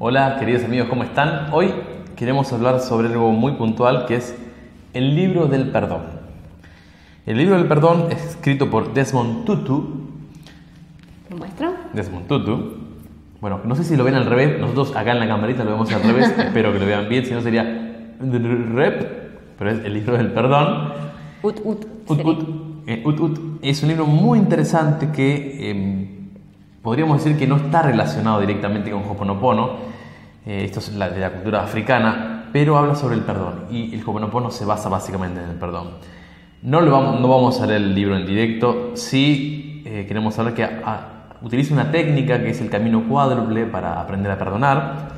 Hola queridos amigos, ¿cómo están? Hoy queremos hablar sobre algo muy puntual que es el libro del perdón. El libro del perdón es escrito por Desmond Tutu. ¿Lo muestro? Desmond Tutu. Bueno, no sé si lo ven al revés, nosotros acá en la camarita lo vemos al revés, espero que lo vean bien, si no sería rep, pero es el libro del perdón. Ut, ut. Ut, ut, eh, ut, ut. Es un libro muy interesante que eh, podríamos decir que no está relacionado directamente con Hoponopono. Eh, esto es la, de la cultura africana, pero habla sobre el perdón y el Hoponopono se basa básicamente en el perdón. No, lo vamos, no vamos a leer el libro en directo, sí eh, queremos saber que ah, utiliza una técnica que es el camino cuádruple para aprender a perdonar.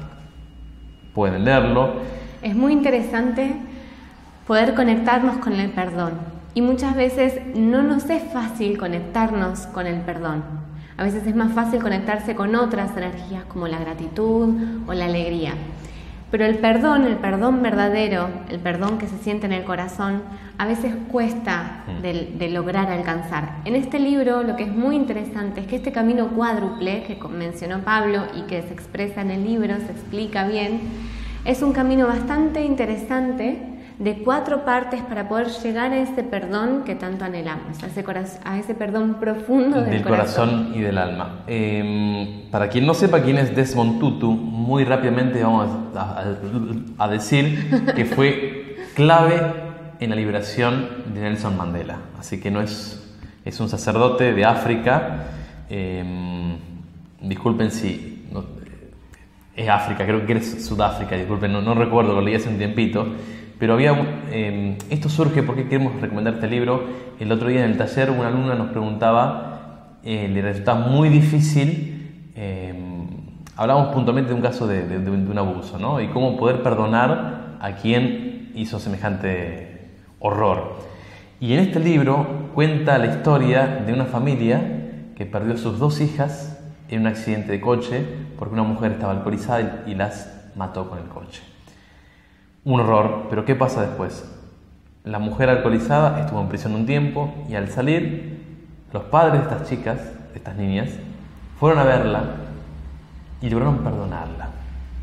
Pueden leerlo. Es muy interesante poder conectarnos con el perdón. Y muchas veces no nos es fácil conectarnos con el perdón. A veces es más fácil conectarse con otras energías como la gratitud o la alegría. Pero el perdón, el perdón verdadero, el perdón que se siente en el corazón, a veces cuesta de, de lograr alcanzar. En este libro lo que es muy interesante es que este camino cuádruple que mencionó Pablo y que se expresa en el libro, se explica bien, es un camino bastante interesante de cuatro partes para poder llegar a ese perdón que tanto anhelamos, a ese, coraz- a ese perdón profundo del, del corazón y del alma. Eh, para quien no sepa quién es Desmond Tutu, muy rápidamente vamos a, a- a decir que fue clave en la liberación de Nelson Mandela. Así que no es, es un sacerdote de África. Eh, disculpen si no- es África, creo que es Sudáfrica, disculpen, no, no recuerdo, lo leí hace un tiempito. Pero había, eh, esto surge porque queremos recomendar este libro. El otro día en el taller una alumna nos preguntaba, eh, le resultaba muy difícil, eh, hablamos puntualmente de un caso de, de- un abuso, ¿no? Y cómo poder perdonar a quien hizo semejante horror. Y en este libro cuenta la historia de una familia que perdió a sus dos hijas en un accidente de coche porque una mujer estaba alcoholizada y las mató con el coche. Un horror, pero ¿qué pasa después? La mujer alcoholizada estuvo en prisión un tiempo y al salir, los padres de estas chicas, de estas niñas, fueron a verla y lograron perdonarla.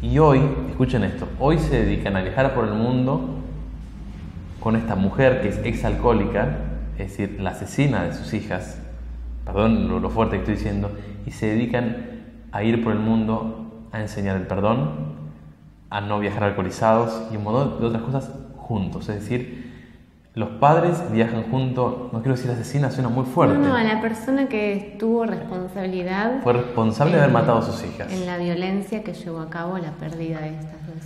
Y hoy, escuchen esto, hoy se dedican a viajar por el mundo con esta mujer que es exalcohólica, es decir, la asesina de sus hijas, perdón lo, fuerte que estoy diciendo, y se dedican a ir por el mundo a enseñar el perdón, a no viajar alcoholizados y un montón de otras cosas juntos. Es decir, los padres viajan juntos, no quiero decir asesina, suena muy fuerte. No, no, a la persona que tuvo responsabilidad Fue responsable de haber en- matado a sus hijas. en la violencia que llevó a cabo la pérdida de estas dos,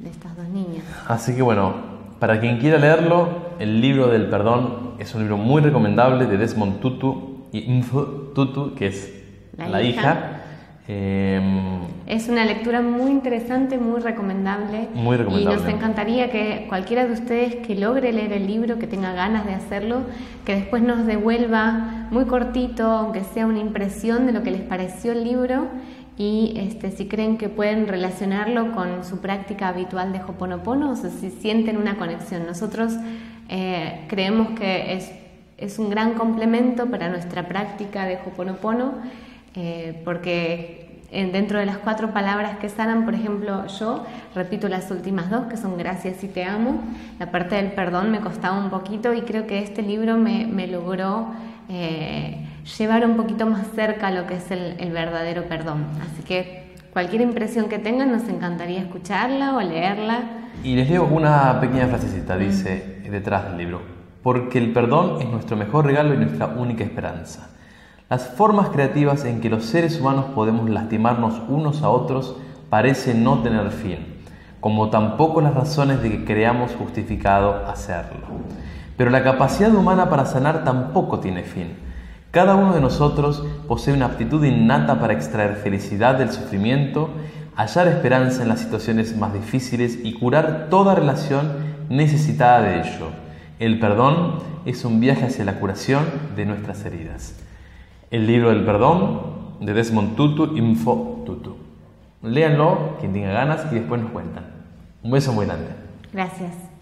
de estas dos niñas. Así que bueno, para quien quiera leerlo, el libro del perdón es un libro muy recomendable de Desmond Tutu y Info Tutu, que es la, La hija. hija. Em, Es una lectura muy interesante, muy recomendable. Muy recomendable. Y nos encantaría que cualquiera de ustedes que logre leer el libro, que tenga ganas de hacerlo, que después nos devuelva muy cortito, aunque sea una impresión de lo que les pareció el libro y este, si creen que pueden relacionarlo con su práctica habitual de Hoponopono o si sienten una conexión. Nosotros eh, creemos que es, es un gran complemento para nuestra práctica de Hoponopono eh, porque en- dentro de las cuatro palabras que sanan, por ejemplo, yo repito las últimas dos, que son gracias y te amo. La parte del perdón me costaba un poquito y creo que este libro me, me logró eh, llevar un poquito más cerca lo que es el, el verdadero perdón. Así que cualquier impresión que tengan, nos encantaría escucharla o leerla. y les leo una pequeña frasecita, dice detrás del libro, porque el perdón es nuestro mejor regalo y nuestra única esperanza. Las formas creativas en que los seres humanos podemos lastimarnos unos a otros parecen no tener fin, como tampoco las razones de que creamos justificado hacerlo. Pero la capacidad humana para sanar tampoco tiene fin. Cada uno de nosotros posee una aptitud innata para extraer felicidad del sufrimiento, hallar esperanza en las situaciones más difíciles y curar toda relación necesitada de ello. El perdón es un viaje hacia la curación de nuestras heridas. El libro del perdón de Desmond Tutu, Info Tutu. Léanlo, quien tenga ganas, y después nos cuentan. Un beso muy grande. Gracias.